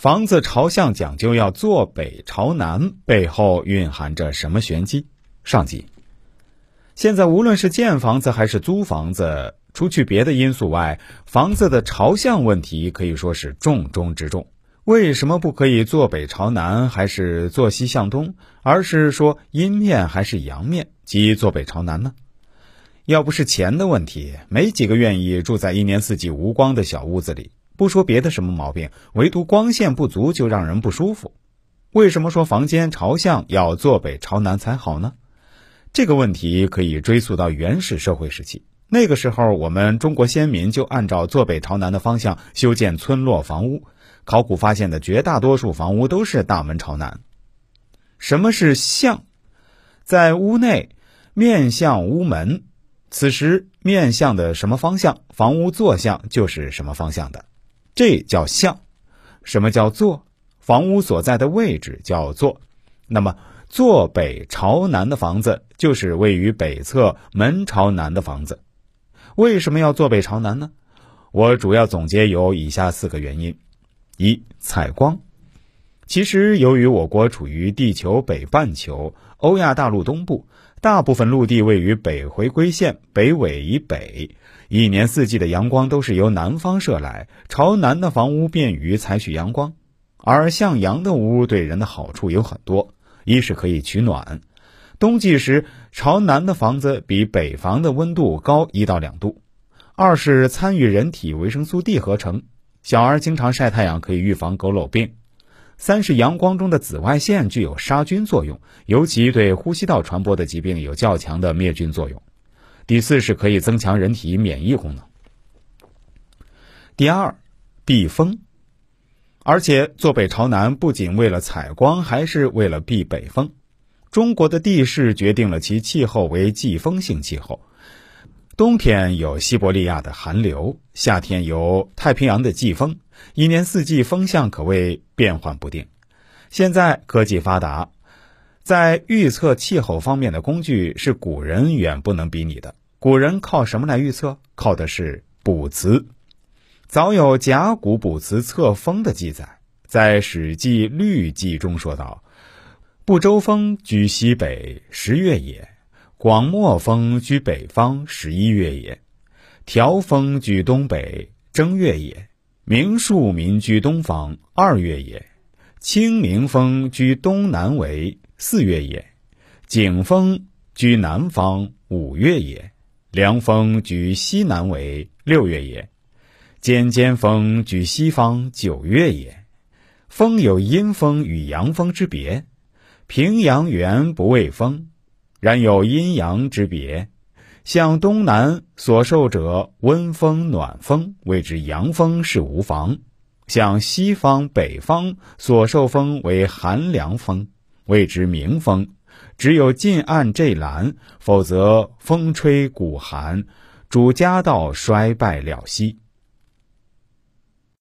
房子朝向讲究要坐北朝南，背后蕴含着什么玄机？上集。现在无论是建房子还是租房子，除去别的因素外，房子的朝向问题可以说是重中之重。为什么不可以坐北朝南，还是坐西向东，而是说阴面还是阳面，即坐北朝南呢？要不是钱的问题，没几个愿意住在一年四季无光的小屋子里。不说别的什么毛病，唯独光线不足就让人不舒服。为什么说房间朝向要坐北朝南才好呢？这个问题可以追溯到原始社会时期。那个时候，我们中国先民就按照坐北朝南的方向修建村落房屋。考古发现的绝大多数房屋都是大门朝南。什么是向？在屋内面向屋门，此时面向的什么方向，房屋坐向就是什么方向的。这叫向，什么叫坐？房屋所在的位置叫坐。那么坐北朝南的房子，就是位于北侧门朝南的房子。为什么要坐北朝南呢？我主要总结有以下四个原因：一、采光。其实由于我国处于地球北半球、欧亚大陆东部，大部分陆地位于北回归线北纬以北。一年四季的阳光都是由南方射来，朝南的房屋便于采取阳光，而向阳的屋对人的好处有很多：一是可以取暖，冬季时朝南的房子比北房的温度高一到两度；二是参与人体维生素 D 合成，小儿经常晒太阳可以预防佝偻病；三是阳光中的紫外线具有杀菌作用，尤其对呼吸道传播的疾病有较强的灭菌作用。第四是可以增强人体免疫功能。第二，避风，而且坐北朝南不仅为了采光，还是为了避北风。中国的地势决定了其气候为季风性气候，冬天有西伯利亚的寒流，夏天有太平洋的季风，一年四季风向可谓变幻不定。现在科技发达，在预测气候方面的工具是古人远不能比拟的。古人靠什么来预测？靠的是卜辞。早有甲骨卜辞测风的记载，在《史记·律记》中说道：“不周风居西北，十月也；广漠风居北方，十一月也；条风居东北，正月也；明数民居东方，二月也；清明风居东南为四月也；景风居南方，五月也。”凉风居西南为六月也，尖尖风居西方九月也。风有阴风与阳风之别，平阳原不畏风，然有阴阳之别。向东南所受者温风暖风，谓之阳风，是无妨；向西方北方所受风为寒凉风，谓之明风。只有近岸这栏，否则风吹骨寒，主家道衰败了息。